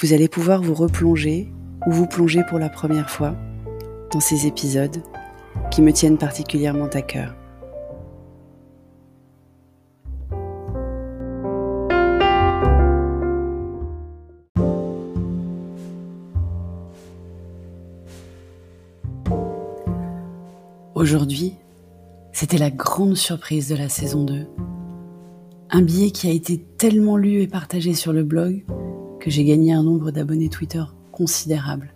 vous allez pouvoir vous replonger ou vous plonger pour la première fois dans ces épisodes qui me tiennent particulièrement à cœur. Aujourd'hui, c'était la grande surprise de la saison 2. Un billet qui a été tellement lu et partagé sur le blog que j'ai gagné un nombre d'abonnés Twitter considérable.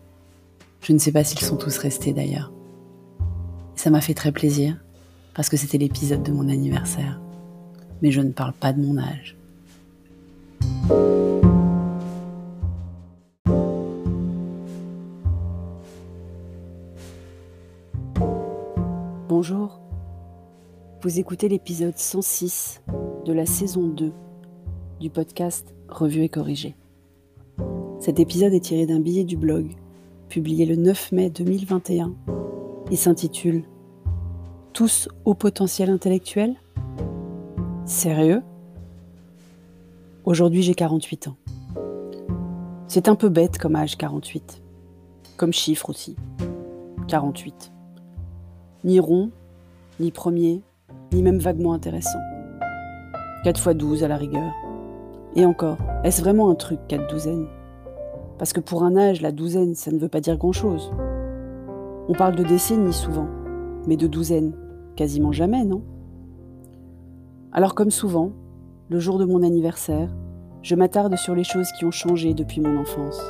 Je ne sais pas s'ils sont tous restés d'ailleurs. Ça m'a fait très plaisir parce que c'était l'épisode de mon anniversaire. Mais je ne parle pas de mon âge. Bonjour, vous écoutez l'épisode 106 de la saison 2 du podcast Revue et corrigé. Cet épisode est tiré d'un billet du blog, publié le 9 mai 2021, et s'intitule Tous au potentiel intellectuel? Sérieux? Aujourd'hui j'ai 48 ans. C'est un peu bête comme âge 48, comme chiffre aussi. 48. Ni rond, ni premier, ni même vaguement intéressant. 4 fois 12 à la rigueur. Et encore, est-ce vraiment un truc, 4 douzaines? Parce que pour un âge, la douzaine, ça ne veut pas dire grand-chose. On parle de décennies souvent, mais de douzaine, quasiment jamais, non? Alors comme souvent, le jour de mon anniversaire, je m'attarde sur les choses qui ont changé depuis mon enfance.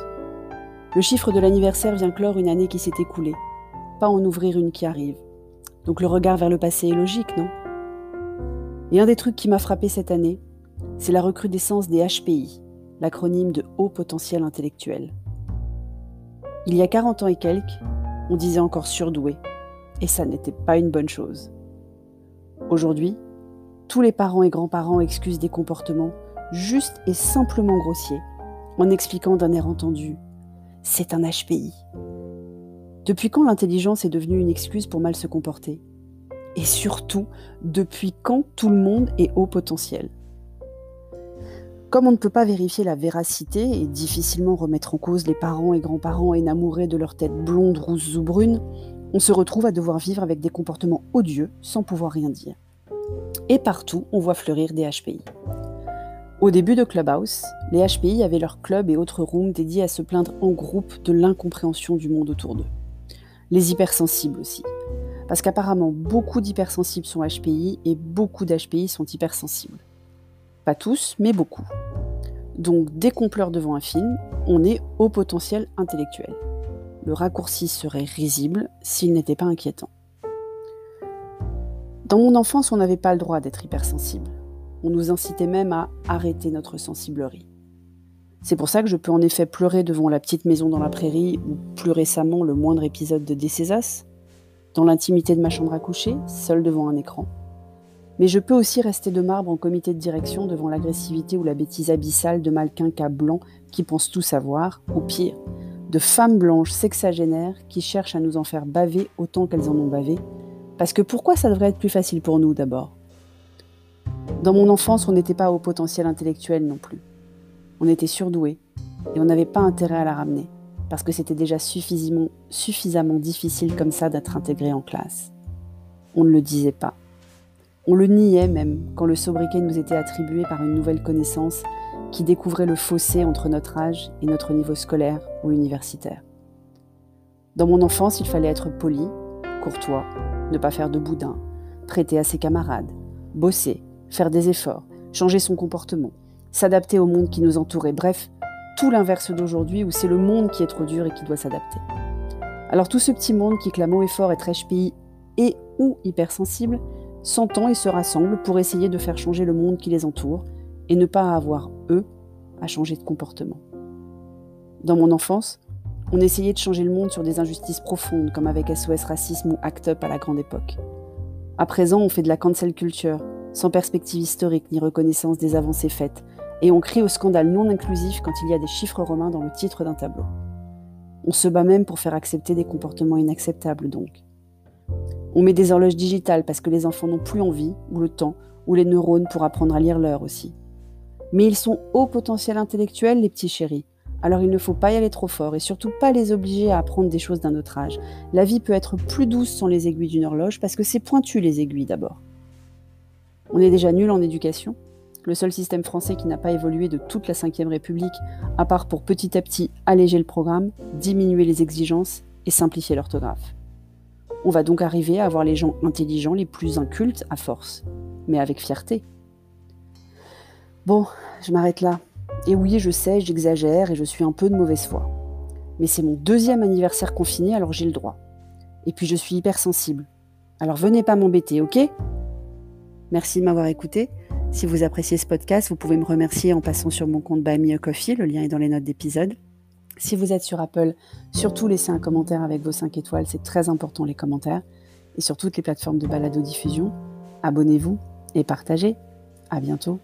Le chiffre de l'anniversaire vient clore une année qui s'est écoulée, pas en ouvrir une qui arrive. Donc le regard vers le passé est logique, non? Et un des trucs qui m'a frappé cette année, c'est la recrudescence des HPI, l'acronyme de haut potentiel intellectuel. Il y a 40 ans et quelques, on disait encore surdoué, et ça n'était pas une bonne chose. Aujourd'hui, tous les parents et grands-parents excusent des comportements juste et simplement grossiers, en expliquant d'un air entendu C'est un HPI. Depuis quand l'intelligence est devenue une excuse pour mal se comporter? Et surtout, depuis quand tout le monde est haut potentiel? Comme on ne peut pas vérifier la véracité et difficilement remettre en cause les parents et grands-parents énamourés de leur tête blonde, rousse ou brune, on se retrouve à devoir vivre avec des comportements odieux sans pouvoir rien dire. Et partout, on voit fleurir des HPI. Au début de Clubhouse, les HPI avaient leur club et autres rooms dédiés à se plaindre en groupe de l'incompréhension du monde autour d'eux. Les hypersensibles aussi. Parce qu'apparemment, beaucoup d'hypersensibles sont HPI et beaucoup d'HPI sont hypersensibles. Pas tous, mais beaucoup. Donc dès qu'on pleure devant un film, on est au potentiel intellectuel. Le raccourci serait risible s'il n'était pas inquiétant. Dans mon enfance, on n'avait pas le droit d'être hypersensible. On nous incitait même à arrêter notre sensiblerie. C'est pour ça que je peux en effet pleurer devant la petite maison dans la prairie ou plus récemment le moindre épisode de Décésas, dans l'intimité de ma chambre à coucher, seule devant un écran. Mais je peux aussi rester de marbre en comité de direction devant l'agressivité ou la bêtise abyssale de malquinca blancs qui pensent tout savoir, ou pire, de femmes blanches sexagénaires qui cherchent à nous en faire baver autant qu'elles en ont bavé. Parce que pourquoi ça devrait être plus facile pour nous d'abord? Dans mon enfance, on n'était pas au potentiel intellectuel non plus. On était surdoué et on n'avait pas intérêt à la ramener parce que c'était déjà suffisamment, suffisamment difficile comme ça d'être intégré en classe. On ne le disait pas. On le niait même quand le sobriquet nous était attribué par une nouvelle connaissance qui découvrait le fossé entre notre âge et notre niveau scolaire ou universitaire. Dans mon enfance, il fallait être poli, courtois, ne pas faire de boudin, prêter à ses camarades, bosser, faire des efforts, changer son comportement, s'adapter au monde qui nous entourait, bref, tout l'inverse d'aujourd'hui où c'est le monde qui est trop dur et qui doit s'adapter. Alors tout ce petit monde qui clame haut et fort être HPI et ou hypersensible s'entend et se rassemble pour essayer de faire changer le monde qui les entoure et ne pas avoir, eux, à changer de comportement. Dans mon enfance, on essayait de changer le monde sur des injustices profondes, comme avec SOS Racisme ou ACT UP à la grande époque. À présent, on fait de la cancel culture, sans perspective historique ni reconnaissance des avancées faites, et on crie au scandale non inclusif quand il y a des chiffres romains dans le titre d'un tableau. On se bat même pour faire accepter des comportements inacceptables donc. On met des horloges digitales parce que les enfants n'ont plus envie, ou le temps, ou les neurones pour apprendre à lire l'heure aussi. Mais ils sont haut potentiel intellectuel, les petits chéris. Alors il ne faut pas y aller trop fort et surtout pas les obliger à apprendre des choses d'un autre âge. La vie peut être plus douce sans les aiguilles d'une horloge parce que c'est pointu les aiguilles d'abord. On est déjà nul en éducation. Le seul système français qui n'a pas évolué de toute la Ve République, à part pour petit à petit alléger le programme, diminuer les exigences et simplifier l'orthographe. On va donc arriver à avoir les gens intelligents les plus incultes à force, mais avec fierté. Bon, je m'arrête là. Et oui, je sais, j'exagère et je suis un peu de mauvaise foi. Mais c'est mon deuxième anniversaire confiné, alors j'ai le droit. Et puis je suis hypersensible. Alors venez pas m'embêter, ok? Merci de m'avoir écouté. Si vous appréciez ce podcast, vous pouvez me remercier en passant sur mon compte Buy Coffee, le lien est dans les notes d'épisode. Si vous êtes sur Apple, surtout laissez un commentaire avec vos 5 étoiles, c'est très important les commentaires. Et sur toutes les plateformes de balado-diffusion, abonnez-vous et partagez. À bientôt.